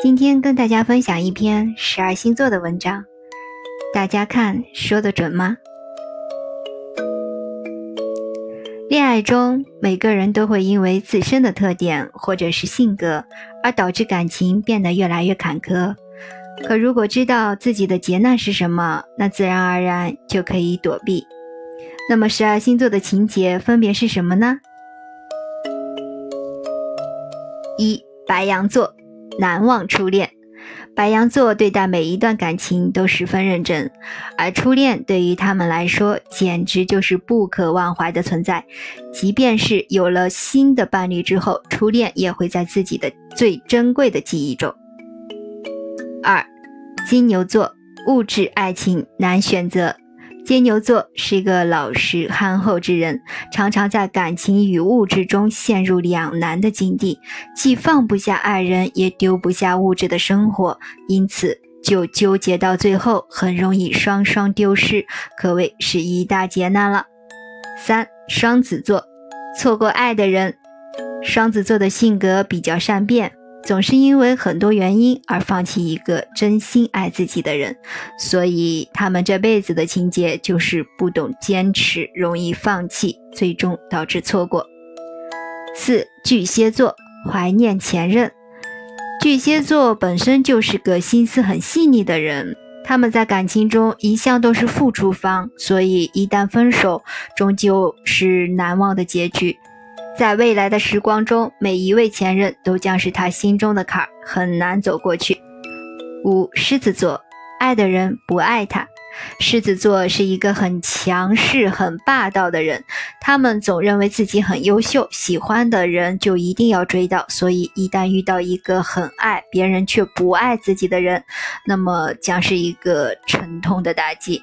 今天跟大家分享一篇十二星座的文章，大家看说的准吗？恋爱中，每个人都会因为自身的特点或者是性格，而导致感情变得越来越坎坷。可如果知道自己的劫难是什么，那自然而然就可以躲避。那么十二星座的情节分别是什么呢？一白羊座。难忘初恋，白羊座对待每一段感情都十分认真，而初恋对于他们来说简直就是不可忘怀的存在。即便是有了新的伴侣之后，初恋也会在自己的最珍贵的记忆中。二，金牛座，物质爱情难选择。金牛座是一个老实憨厚之人，常常在感情与物质中陷入两难的境地，既放不下爱人，也丢不下物质的生活，因此就纠结到最后，很容易双双丢失，可谓是一大劫难了。三，双子座，错过爱的人，双子座的性格比较善变。总是因为很多原因而放弃一个真心爱自己的人，所以他们这辈子的情节就是不懂坚持，容易放弃，最终导致错过。四巨蟹座怀念前任，巨蟹座本身就是个心思很细腻的人，他们在感情中一向都是付出方，所以一旦分手，终究是难忘的结局。在未来的时光中，每一位前任都将是他心中的坎儿，很难走过去。五狮子座，爱的人不爱他。狮子座是一个很强势、很霸道的人，他们总认为自己很优秀，喜欢的人就一定要追到，所以一旦遇到一个很爱别人却不爱自己的人，那么将是一个沉痛的打击。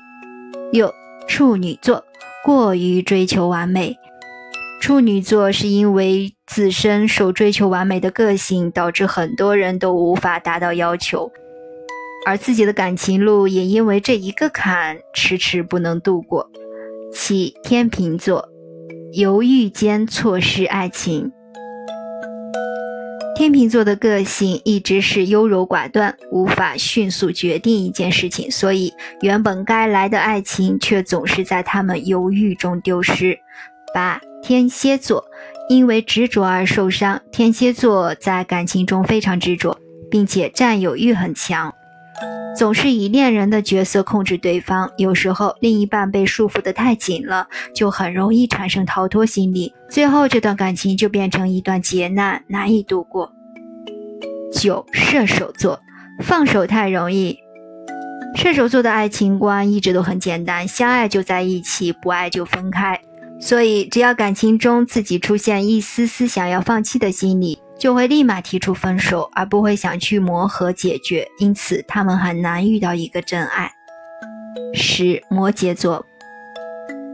六处女座，过于追求完美。处女座是因为自身受追求完美的个性，导致很多人都无法达到要求，而自己的感情路也因为这一个坎迟迟不能度过。七天秤座，犹豫间错失爱情。天秤座的个性一直是优柔寡断，无法迅速决定一件事情，所以原本该来的爱情却总是在他们犹豫中丢失。八。天蝎座因为执着而受伤。天蝎座在感情中非常执着，并且占有欲很强，总是以恋人的角色控制对方。有时候另一半被束缚得太紧了，就很容易产生逃脱心理，最后这段感情就变成一段劫难，难以度过。九射手座放手太容易。射手座的爱情观一直都很简单，相爱就在一起，不爱就分开。所以，只要感情中自己出现一丝丝想要放弃的心理，就会立马提出分手，而不会想去磨合解决。因此，他们很难遇到一个真爱。十摩羯座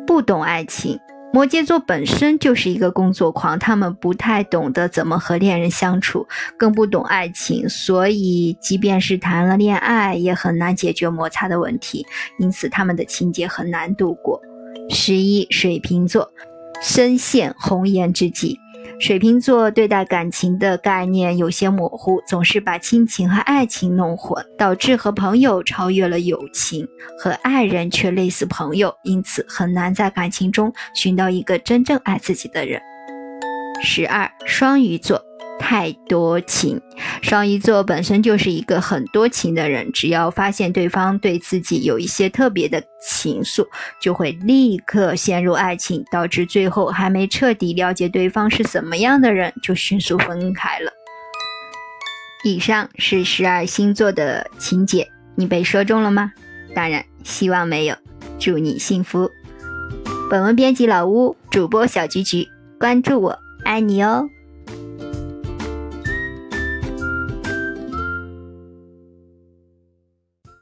不懂爱情，摩羯座本身就是一个工作狂，他们不太懂得怎么和恋人相处，更不懂爱情，所以即便是谈了恋爱，也很难解决摩擦的问题。因此，他们的情节很难度过。十一，水瓶座深陷红颜知己。水瓶座对待感情的概念有些模糊，总是把亲情和爱情弄混，导致和朋友超越了友情，和爱人却类似朋友，因此很难在感情中寻到一个真正爱自己的人。十二，双鱼座。太多情，双鱼座本身就是一个很多情的人，只要发现对方对自己有一些特别的情愫，就会立刻陷入爱情，导致最后还没彻底了解对方是怎么样的人，就迅速分开了。以上是十二星座的情节，你被说中了吗？当然，希望没有。祝你幸福。本文编辑老屋，主播小菊菊，关注我，爱你哦。